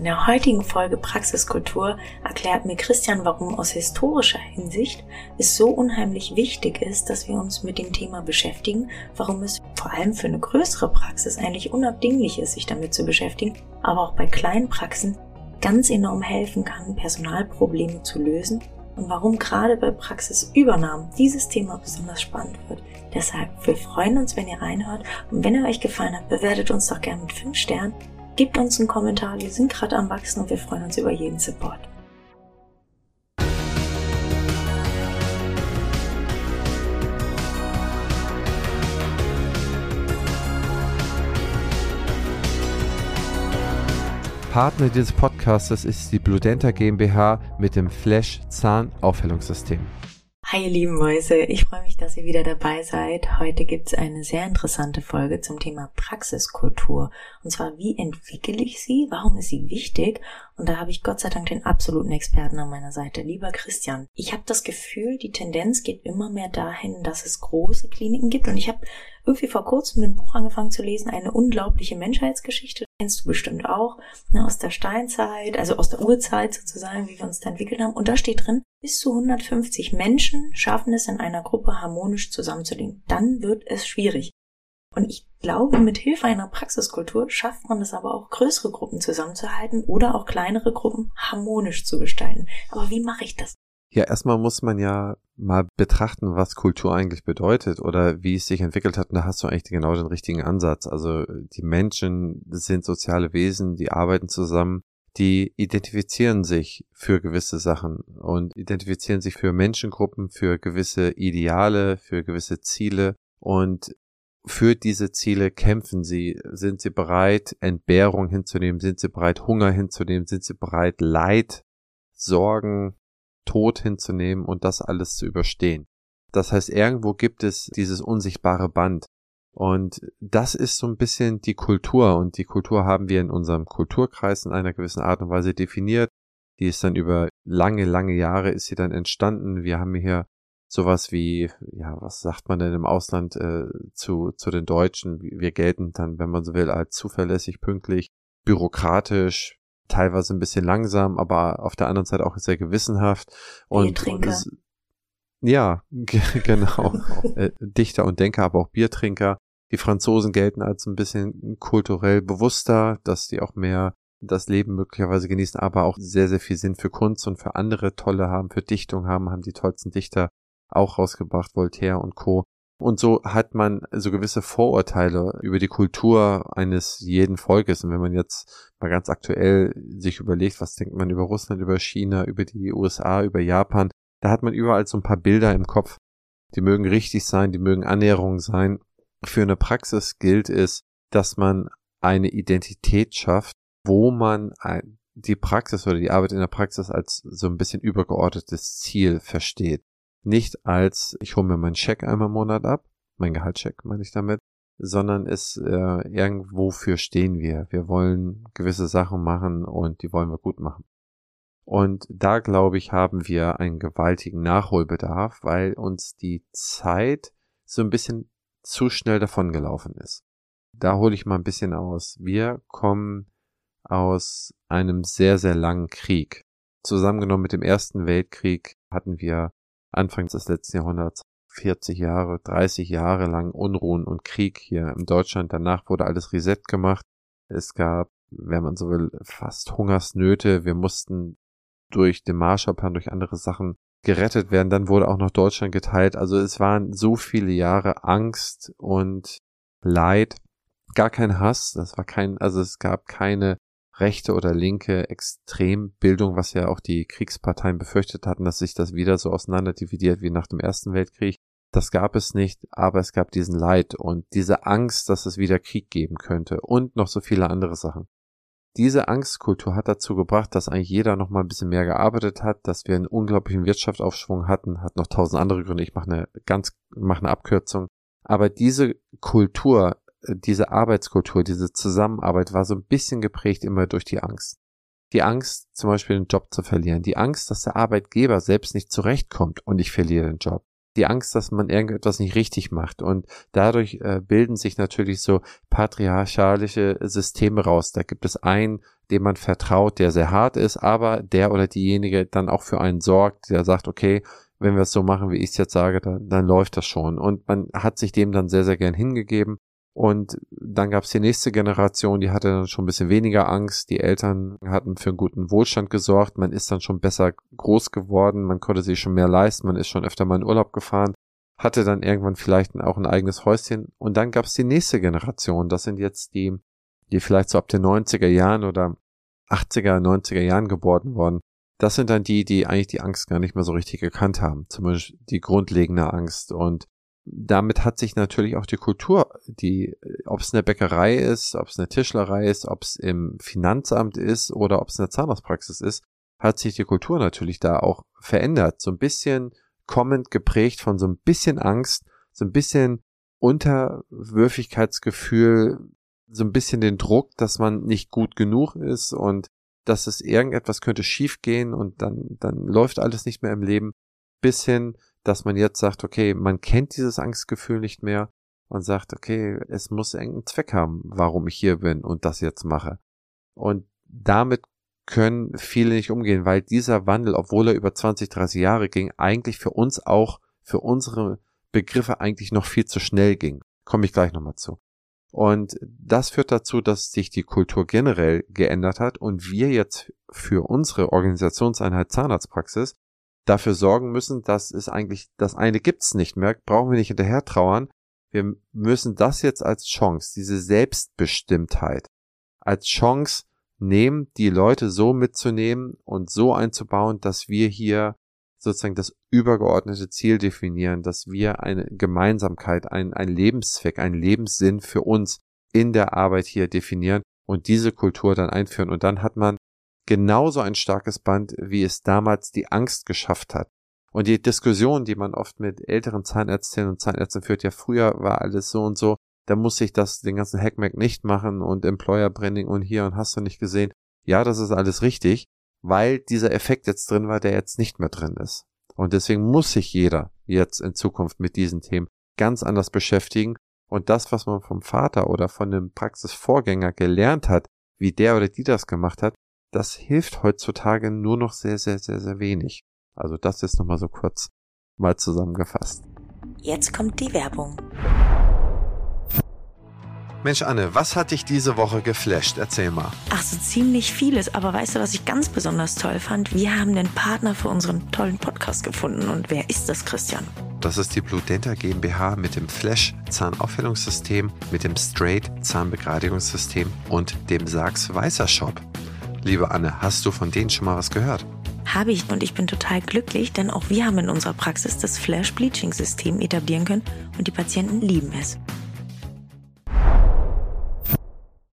In der heutigen Folge Praxiskultur erklärt mir Christian, warum aus historischer Hinsicht es so unheimlich wichtig ist, dass wir uns mit dem Thema beschäftigen, warum es vor allem für eine größere Praxis eigentlich unabdinglich ist, sich damit zu beschäftigen, aber auch bei kleinen Praxen ganz enorm helfen kann, Personalprobleme zu lösen und warum gerade bei Praxisübernahmen dieses Thema besonders spannend wird. Deshalb, wir freuen uns, wenn ihr reinhört und wenn er euch gefallen hat, bewertet uns doch gerne mit 5 Sternen Gebt uns einen Kommentar, wir sind gerade am Wachsen und wir freuen uns über jeden Support. Partner dieses Podcasts ist die Bludenta GmbH mit dem Flash Zahnaufhellungssystem. Hi ihr lieben Mäuse, ich freue mich, dass ihr wieder dabei seid. Heute gibt es eine sehr interessante Folge zum Thema Praxiskultur. Und zwar, wie entwickle ich sie? Warum ist sie wichtig? Und da habe ich Gott sei Dank den absoluten Experten an meiner Seite. Lieber Christian, ich habe das Gefühl, die Tendenz geht immer mehr dahin, dass es große Kliniken gibt. Und ich habe irgendwie vor kurzem ein Buch angefangen zu lesen, eine unglaubliche Menschheitsgeschichte kennst du bestimmt auch, ne, aus der Steinzeit, also aus der Urzeit sozusagen, wie wir uns da entwickelt haben. Und da steht drin, bis zu 150 Menschen schaffen es in einer Gruppe harmonisch zusammenzulegen. Dann wird es schwierig. Und ich glaube, mit Hilfe einer Praxiskultur schafft man es aber auch, größere Gruppen zusammenzuhalten oder auch kleinere Gruppen harmonisch zu gestalten. Aber wie mache ich das? Ja, erstmal muss man ja mal betrachten, was Kultur eigentlich bedeutet oder wie es sich entwickelt hat. Und da hast du eigentlich genau den richtigen Ansatz. Also die Menschen sind soziale Wesen, die arbeiten zusammen, die identifizieren sich für gewisse Sachen und identifizieren sich für Menschengruppen, für gewisse Ideale, für gewisse Ziele und für diese Ziele kämpfen sie. Sind sie bereit, Entbehrung hinzunehmen? Sind sie bereit, Hunger hinzunehmen? Sind sie bereit, Leid, Sorgen, Tod hinzunehmen und das alles zu überstehen. Das heißt, irgendwo gibt es dieses unsichtbare Band. Und das ist so ein bisschen die Kultur. Und die Kultur haben wir in unserem Kulturkreis in einer gewissen Art und Weise definiert. Die ist dann über lange, lange Jahre ist sie dann entstanden. Wir haben hier sowas wie, ja, was sagt man denn im Ausland äh, zu, zu den Deutschen? Wir gelten dann, wenn man so will, als zuverlässig, pünktlich, bürokratisch, teilweise ein bisschen langsam, aber auf der anderen Seite auch sehr gewissenhaft. Und, und es, ja, genau. äh, Dichter und Denker, aber auch Biertrinker. Die Franzosen gelten als ein bisschen kulturell bewusster, dass die auch mehr das Leben möglicherweise genießen, aber auch sehr, sehr viel Sinn für Kunst und für andere tolle haben, für Dichtung haben, haben die tollsten Dichter auch rausgebracht, Voltaire und Co. Und so hat man so gewisse Vorurteile über die Kultur eines jeden Volkes. Und wenn man jetzt mal ganz aktuell sich überlegt, was denkt man über Russland, über China, über die USA, über Japan, da hat man überall so ein paar Bilder im Kopf. Die mögen richtig sein, die mögen Annäherungen sein. Für eine Praxis gilt es, dass man eine Identität schafft, wo man die Praxis oder die Arbeit in der Praxis als so ein bisschen übergeordnetes Ziel versteht. Nicht als, ich hole mir meinen Scheck einmal im Monat ab, mein Gehaltscheck meine ich damit, sondern es äh, irgendwo für stehen wir. Wir wollen gewisse Sachen machen und die wollen wir gut machen. Und da glaube ich, haben wir einen gewaltigen Nachholbedarf, weil uns die Zeit so ein bisschen zu schnell davongelaufen ist. Da hole ich mal ein bisschen aus. Wir kommen aus einem sehr, sehr langen Krieg. Zusammengenommen mit dem Ersten Weltkrieg hatten wir Anfang des letzten Jahrhunderts 40 Jahre, 30 Jahre lang Unruhen und Krieg hier in Deutschland. Danach wurde alles reset gemacht. Es gab, wenn man so will, fast Hungersnöte. Wir mussten durch den Marshallplan, durch andere Sachen gerettet werden. Dann wurde auch noch Deutschland geteilt. Also es waren so viele Jahre Angst und Leid. Gar kein Hass. Das war kein, also es gab keine rechte oder linke Extrembildung, was ja auch die Kriegsparteien befürchtet hatten, dass sich das wieder so auseinander dividiert wie nach dem Ersten Weltkrieg. Das gab es nicht, aber es gab diesen Leid und diese Angst, dass es wieder Krieg geben könnte und noch so viele andere Sachen. Diese Angstkultur hat dazu gebracht, dass eigentlich jeder noch mal ein bisschen mehr gearbeitet hat, dass wir einen unglaublichen Wirtschaftsaufschwung hatten, hat noch tausend andere Gründe. Ich mache eine ganz, mache eine Abkürzung. Aber diese Kultur diese Arbeitskultur, diese Zusammenarbeit war so ein bisschen geprägt immer durch die Angst. Die Angst, zum Beispiel den Job zu verlieren. Die Angst, dass der Arbeitgeber selbst nicht zurechtkommt und ich verliere den Job. die Angst, dass man irgendetwas nicht richtig macht. Und dadurch äh, bilden sich natürlich so patriarchalische Systeme raus. Da gibt es einen, dem man vertraut, der sehr hart ist, aber der oder diejenige dann auch für einen sorgt, der sagt, okay, wenn wir es so machen, wie ich es jetzt sage, dann, dann läuft das schon. Und man hat sich dem dann sehr, sehr gern hingegeben. Und dann gab es die nächste Generation, die hatte dann schon ein bisschen weniger Angst. Die Eltern hatten für einen guten Wohlstand gesorgt. Man ist dann schon besser groß geworden. Man konnte sich schon mehr leisten. Man ist schon öfter mal in Urlaub gefahren. Hatte dann irgendwann vielleicht auch ein eigenes Häuschen. Und dann gab es die nächste Generation. Das sind jetzt die, die vielleicht so ab den 90er Jahren oder 80er, 90er Jahren geboren worden. Das sind dann die, die eigentlich die Angst gar nicht mehr so richtig gekannt haben. Zumindest die grundlegende Angst. Und damit hat sich natürlich auch die Kultur, die, ob es eine Bäckerei ist, ob es eine Tischlerei ist, ob es im Finanzamt ist oder ob es eine Zahnarztpraxis ist, hat sich die Kultur natürlich da auch verändert. So ein bisschen kommend geprägt von so ein bisschen Angst, so ein bisschen Unterwürfigkeitsgefühl, so ein bisschen den Druck, dass man nicht gut genug ist und dass es irgendetwas könnte schiefgehen und dann, dann läuft alles nicht mehr im Leben, bis hin dass man jetzt sagt, okay, man kennt dieses Angstgefühl nicht mehr und sagt, okay, es muss irgendeinen Zweck haben, warum ich hier bin und das jetzt mache. Und damit können viele nicht umgehen, weil dieser Wandel, obwohl er über 20, 30 Jahre ging, eigentlich für uns auch, für unsere Begriffe eigentlich noch viel zu schnell ging. Komme ich gleich nochmal zu. Und das führt dazu, dass sich die Kultur generell geändert hat und wir jetzt für unsere Organisationseinheit Zahnarztpraxis dafür sorgen müssen, dass es eigentlich das eine gibt's nicht mehr, brauchen wir nicht hinterher trauern. Wir müssen das jetzt als Chance, diese Selbstbestimmtheit als Chance nehmen, die Leute so mitzunehmen und so einzubauen, dass wir hier sozusagen das übergeordnete Ziel definieren, dass wir eine Gemeinsamkeit, ein, ein Lebenszweck, einen Lebenssinn für uns in der Arbeit hier definieren und diese Kultur dann einführen. Und dann hat man genauso ein starkes Band, wie es damals die Angst geschafft hat. Und die Diskussion, die man oft mit älteren Zahnärztinnen und Zahnärzten führt, ja früher war alles so und so, da muss ich das, den ganzen Hackmack nicht machen und Employer Branding und hier und hast du nicht gesehen. Ja, das ist alles richtig, weil dieser Effekt jetzt drin war, der jetzt nicht mehr drin ist. Und deswegen muss sich jeder jetzt in Zukunft mit diesen Themen ganz anders beschäftigen. Und das, was man vom Vater oder von dem Praxisvorgänger gelernt hat, wie der oder die das gemacht hat, das hilft heutzutage nur noch sehr, sehr, sehr, sehr wenig. Also das ist nochmal so kurz mal zusammengefasst. Jetzt kommt die Werbung. Mensch, Anne, was hat dich diese Woche geflasht? Erzähl mal. Ach, so ziemlich vieles. Aber weißt du, was ich ganz besonders toll fand? Wir haben den Partner für unseren tollen Podcast gefunden. Und wer ist das, Christian? Das ist die Blue Denta GmbH mit dem Flash Zahnaufhellungssystem, mit dem Straight Zahnbegradigungssystem und dem Sachs Weißer Shop. Liebe Anne, hast du von denen schon mal was gehört? Habe ich und ich bin total glücklich, denn auch wir haben in unserer Praxis das Flash Bleaching System etablieren können und die Patienten lieben es.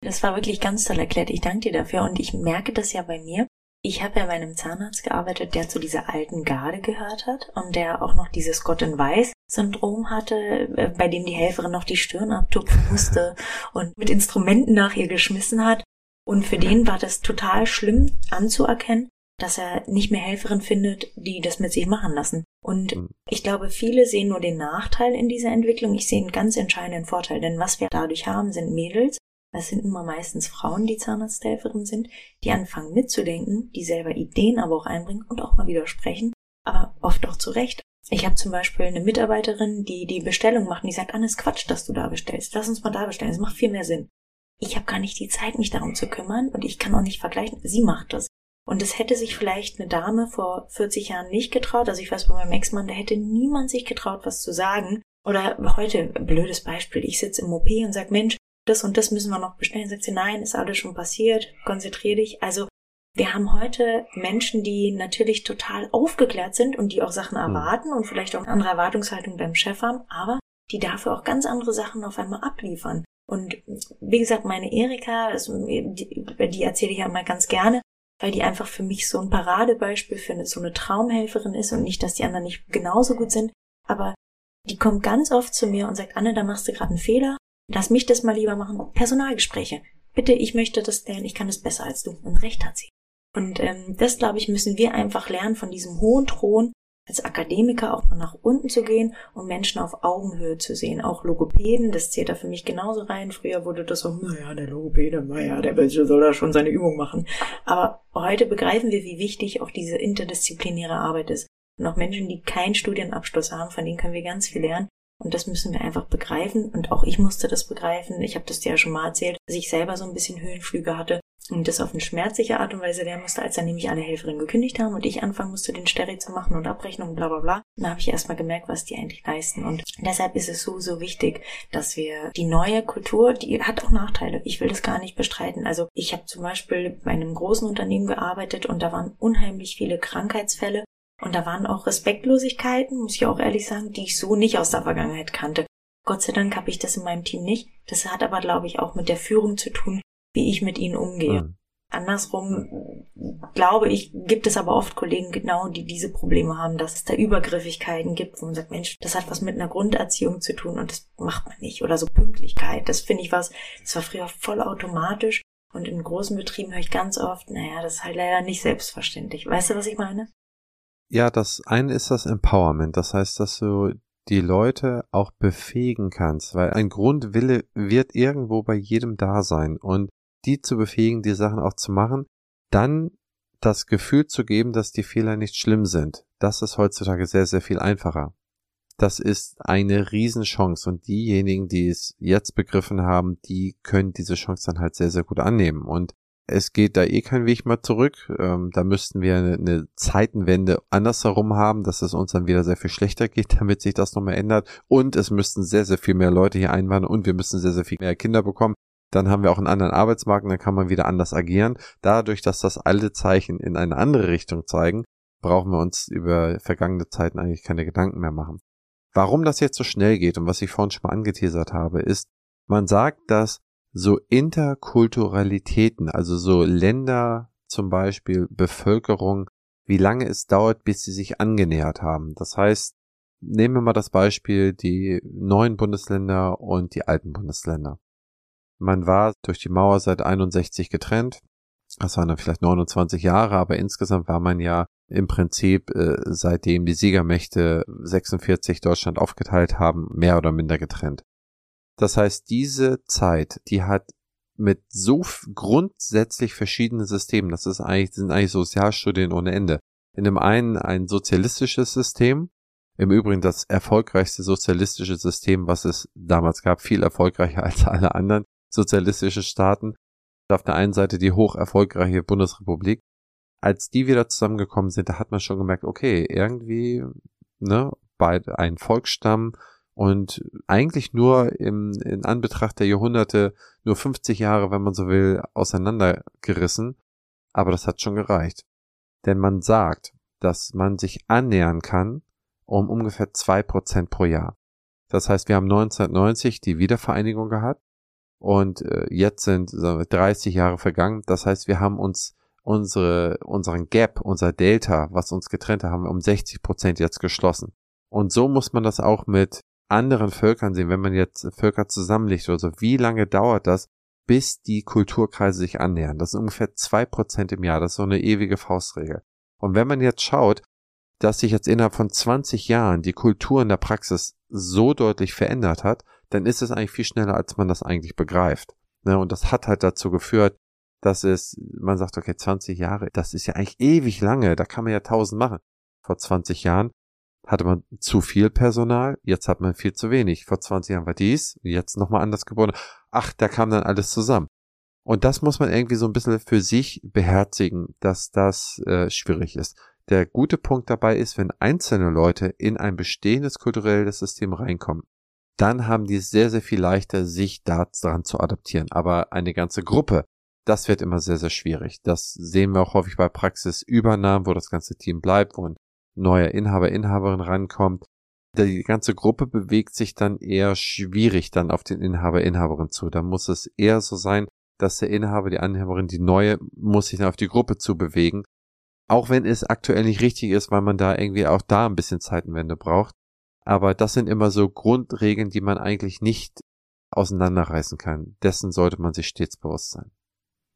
Das war wirklich ganz toll erklärt. Ich danke dir dafür und ich merke das ja bei mir. Ich habe ja bei einem Zahnarzt gearbeitet, der zu dieser alten Garde gehört hat und der auch noch dieses Gott in Weiß Syndrom hatte, äh, bei dem die Helferin noch die Stirn abtupfen musste und mit Instrumenten nach ihr geschmissen hat. Und für den war das total schlimm anzuerkennen, dass er nicht mehr Helferin findet, die das mit sich machen lassen. Und mhm. ich glaube, viele sehen nur den Nachteil in dieser Entwicklung. Ich sehe einen ganz entscheidenden Vorteil, denn was wir dadurch haben, sind Mädels. Das sind immer meistens Frauen, die Zahnarzthelferin sind, die anfangen mitzudenken, die selber Ideen aber auch einbringen und auch mal widersprechen, aber oft auch zu Recht. Ich habe zum Beispiel eine Mitarbeiterin, die die Bestellung macht und die sagt, Anne, Quatsch, dass du da bestellst. Lass uns mal da bestellen. Es macht viel mehr Sinn ich habe gar nicht die Zeit, mich darum zu kümmern und ich kann auch nicht vergleichen. Sie macht das. Und es hätte sich vielleicht eine Dame vor 40 Jahren nicht getraut. Also ich weiß bei meinem Ex-Mann, da hätte niemand sich getraut, was zu sagen. Oder heute, blödes Beispiel, ich sitze im OP und sag, Mensch, das und das müssen wir noch bestellen. Sagt sie, nein, ist alles schon passiert, konzentrier dich. Also wir haben heute Menschen, die natürlich total aufgeklärt sind und die auch Sachen hm. erwarten und vielleicht auch eine andere Erwartungshaltung beim Chef haben, aber die dafür auch ganz andere Sachen auf einmal abliefern. Und wie gesagt, meine Erika, also die, die erzähle ich ja immer ganz gerne, weil die einfach für mich so ein Paradebeispiel für so eine Traumhelferin ist und nicht, dass die anderen nicht genauso gut sind, aber die kommt ganz oft zu mir und sagt, Anne, da machst du gerade einen Fehler, lass mich das mal lieber machen. Personalgespräche. Bitte, ich möchte das lernen, ich kann es besser als du. Und recht hat sie. Und ähm, das, glaube ich, müssen wir einfach lernen von diesem hohen Thron, als Akademiker auch mal nach unten zu gehen und Menschen auf Augenhöhe zu sehen. Auch Logopäden, das zählt da für mich genauso rein. Früher wurde das so, naja, der Logopäde, naja, der soll da schon seine Übung machen. Aber heute begreifen wir, wie wichtig auch diese interdisziplinäre Arbeit ist. Und auch Menschen, die keinen Studienabschluss haben, von denen können wir ganz viel lernen. Und das müssen wir einfach begreifen. Und auch ich musste das begreifen. Ich habe das dir ja schon mal erzählt, dass ich selber so ein bisschen Höhenflüge hatte und das auf eine schmerzliche Art und Weise lernen musste, als dann nämlich alle Helferinnen gekündigt haben und ich anfangen musste, den Steri zu machen und Abrechnungen, bla bla bla. Da habe ich erstmal gemerkt, was die eigentlich leisten. Und deshalb ist es so, so wichtig, dass wir die neue Kultur, die hat auch Nachteile. Ich will das gar nicht bestreiten. Also ich habe zum Beispiel bei einem großen Unternehmen gearbeitet und da waren unheimlich viele Krankheitsfälle und da waren auch Respektlosigkeiten, muss ich auch ehrlich sagen, die ich so nicht aus der Vergangenheit kannte. Gott sei Dank habe ich das in meinem Team nicht. Das hat aber, glaube ich, auch mit der Führung zu tun, wie ich mit ihnen umgehe. Mhm. Andersrum glaube ich, gibt es aber oft Kollegen genau, die diese Probleme haben, dass es da Übergriffigkeiten gibt, wo man sagt, Mensch, das hat was mit einer Grunderziehung zu tun und das macht man nicht. Oder so Pünktlichkeit, das finde ich was, das war früher voll automatisch und in großen Betrieben höre ich ganz oft, naja, das ist halt leider nicht selbstverständlich. Weißt du, was ich meine? Ja, das eine ist das Empowerment. Das heißt, dass du die Leute auch befähigen kannst, weil ein Grundwille wird irgendwo bei jedem da sein und die zu befähigen, die Sachen auch zu machen, dann das Gefühl zu geben, dass die Fehler nicht schlimm sind. Das ist heutzutage sehr, sehr viel einfacher. Das ist eine Riesenchance und diejenigen, die es jetzt begriffen haben, die können diese Chance dann halt sehr, sehr gut annehmen. Und es geht da eh kein Weg mehr zurück. Ähm, da müssten wir eine, eine Zeitenwende andersherum haben, dass es uns dann wieder sehr viel schlechter geht, damit sich das nochmal ändert. Und es müssten sehr, sehr viel mehr Leute hier einwandern und wir müssen sehr, sehr viel mehr Kinder bekommen. Dann haben wir auch einen anderen Arbeitsmarkt und dann kann man wieder anders agieren. Dadurch, dass das alle Zeichen in eine andere Richtung zeigen, brauchen wir uns über vergangene Zeiten eigentlich keine Gedanken mehr machen. Warum das jetzt so schnell geht und was ich vorhin schon mal angeteasert habe, ist, man sagt, dass so Interkulturalitäten, also so Länder zum Beispiel, Bevölkerung, wie lange es dauert, bis sie sich angenähert haben. Das heißt, nehmen wir mal das Beispiel die neuen Bundesländer und die alten Bundesländer. Man war durch die Mauer seit 61 getrennt. Das waren dann vielleicht 29 Jahre, aber insgesamt war man ja im Prinzip, äh, seitdem die Siegermächte 46 Deutschland aufgeteilt haben, mehr oder minder getrennt. Das heißt, diese Zeit, die hat mit so grundsätzlich verschiedenen Systemen, das ist eigentlich, sind eigentlich Sozialstudien ohne Ende. In dem einen ein sozialistisches System, im Übrigen das erfolgreichste sozialistische System, was es damals gab, viel erfolgreicher als alle anderen sozialistische Staaten. Auf der einen Seite die hoch erfolgreiche Bundesrepublik. Als die wieder zusammengekommen sind, da hat man schon gemerkt, okay, irgendwie, ne, bei ein Volksstamm, und eigentlich nur im, in Anbetracht der Jahrhunderte nur 50 Jahre, wenn man so will, auseinandergerissen. Aber das hat schon gereicht. Denn man sagt, dass man sich annähern kann um ungefähr zwei Prozent pro Jahr. Das heißt, wir haben 1990 die Wiedervereinigung gehabt und äh, jetzt sind 30 Jahre vergangen. Das heißt, wir haben uns unsere, unseren Gap, unser Delta, was uns getrennt hat, haben wir um 60 Prozent jetzt geschlossen. Und so muss man das auch mit anderen Völkern sehen, wenn man jetzt Völker zusammenlegt oder so, wie lange dauert das, bis die Kulturkreise sich annähern? Das sind ungefähr zwei Prozent im Jahr. Das ist so eine ewige Faustregel. Und wenn man jetzt schaut, dass sich jetzt innerhalb von 20 Jahren die Kultur in der Praxis so deutlich verändert hat, dann ist es eigentlich viel schneller, als man das eigentlich begreift. Ne, und das hat halt dazu geführt, dass es, man sagt, okay, 20 Jahre, das ist ja eigentlich ewig lange, da kann man ja tausend machen. Vor 20 Jahren hatte man zu viel Personal, jetzt hat man viel zu wenig. Vor 20 Jahren war dies, jetzt nochmal anders geboren. Ach, da kam dann alles zusammen. Und das muss man irgendwie so ein bisschen für sich beherzigen, dass das äh, schwierig ist. Der gute Punkt dabei ist, wenn einzelne Leute in ein bestehendes kulturelles System reinkommen, dann haben die es sehr, sehr viel leichter, sich daran zu adaptieren. Aber eine ganze Gruppe, das wird immer sehr, sehr schwierig. Das sehen wir auch häufig bei Praxisübernahmen, wo das ganze Team bleibt, wo ein neuer Inhaber, Inhaberin rankommt. Die ganze Gruppe bewegt sich dann eher schwierig dann auf den Inhaber, Inhaberin zu. Da muss es eher so sein, dass der Inhaber, die Inhaberin, die neue, muss sich dann auf die Gruppe zu bewegen. Auch wenn es aktuell nicht richtig ist, weil man da irgendwie auch da ein bisschen Zeitenwende braucht. Aber das sind immer so Grundregeln, die man eigentlich nicht auseinanderreißen kann. Dessen sollte man sich stets bewusst sein.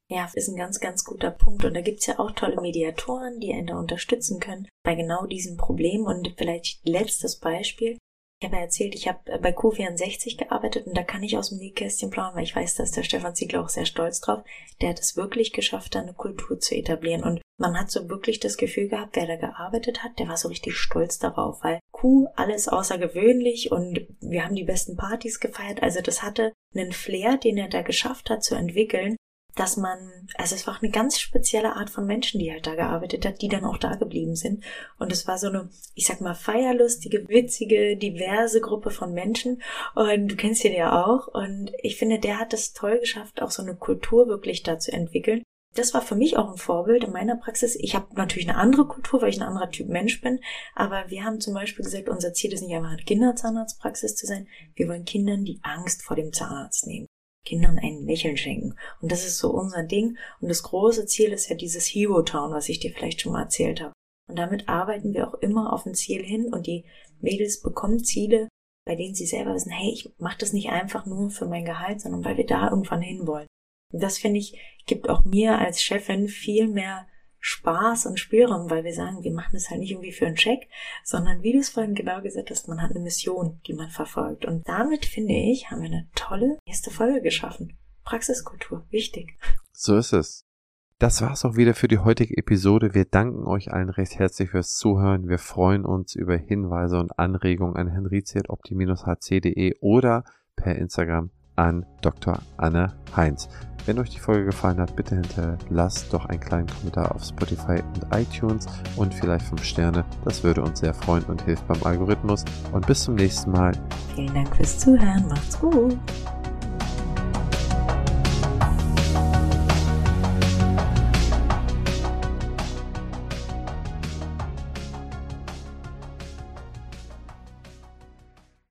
Ja, ist ein ganz, ganz guter Punkt. Und da gibt's ja auch tolle Mediatoren, die einen da unterstützen können bei genau diesem Problem. Und vielleicht letztes Beispiel. Ich habe ja erzählt, ich habe bei Q64 gearbeitet und da kann ich aus dem Nähkästchen planen, weil ich weiß, dass der Stefan Ziegler auch sehr stolz drauf. Der hat es wirklich geschafft, da eine Kultur zu etablieren. Und man hat so wirklich das Gefühl gehabt, wer da gearbeitet hat, der war so richtig stolz darauf, weil Q alles außergewöhnlich und wir haben die besten Partys gefeiert. Also das hatte einen Flair, den er da geschafft hat zu entwickeln, dass man, also es war auch eine ganz spezielle Art von Menschen, die halt da gearbeitet hat, die dann auch da geblieben sind. Und es war so eine, ich sag mal, feierlustige, witzige, diverse Gruppe von Menschen. Und du kennst ihn ja auch. Und ich finde, der hat es toll geschafft, auch so eine Kultur wirklich da zu entwickeln. Das war für mich auch ein Vorbild in meiner Praxis. Ich habe natürlich eine andere Kultur, weil ich ein anderer Typ Mensch bin. Aber wir haben zum Beispiel gesagt, unser Ziel ist nicht einfach eine Kinderzahnarztpraxis zu sein. Wir wollen Kindern die Angst vor dem Zahnarzt nehmen. Kindern ein Lächeln schenken. Und das ist so unser Ding. Und das große Ziel ist ja dieses Hero Town, was ich dir vielleicht schon mal erzählt habe. Und damit arbeiten wir auch immer auf ein Ziel hin und die Mädels bekommen Ziele, bei denen sie selber wissen, hey, ich mache das nicht einfach nur für mein Gehalt, sondern weil wir da irgendwann hinwollen. Und das finde ich, gibt auch mir als Chefin viel mehr Spaß und Spielraum, weil wir sagen, wir machen das halt nicht irgendwie für einen Check, sondern wie du es vorhin genau gesagt hast, man hat eine Mission, die man verfolgt. Und damit, finde ich, haben wir eine tolle erste Folge geschaffen. Praxiskultur, wichtig. So ist es. Das war's auch wieder für die heutige Episode. Wir danken euch allen recht herzlich fürs Zuhören. Wir freuen uns über Hinweise und Anregungen an henriziatopti-hc.de oder per Instagram an Dr. Anne Heinz. Wenn euch die Folge gefallen hat, bitte hinterlasst doch einen kleinen Kommentar auf Spotify und iTunes und vielleicht 5 Sterne. Das würde uns sehr freuen und hilft beim Algorithmus. Und bis zum nächsten Mal. Vielen Dank fürs Zuhören. Macht's gut.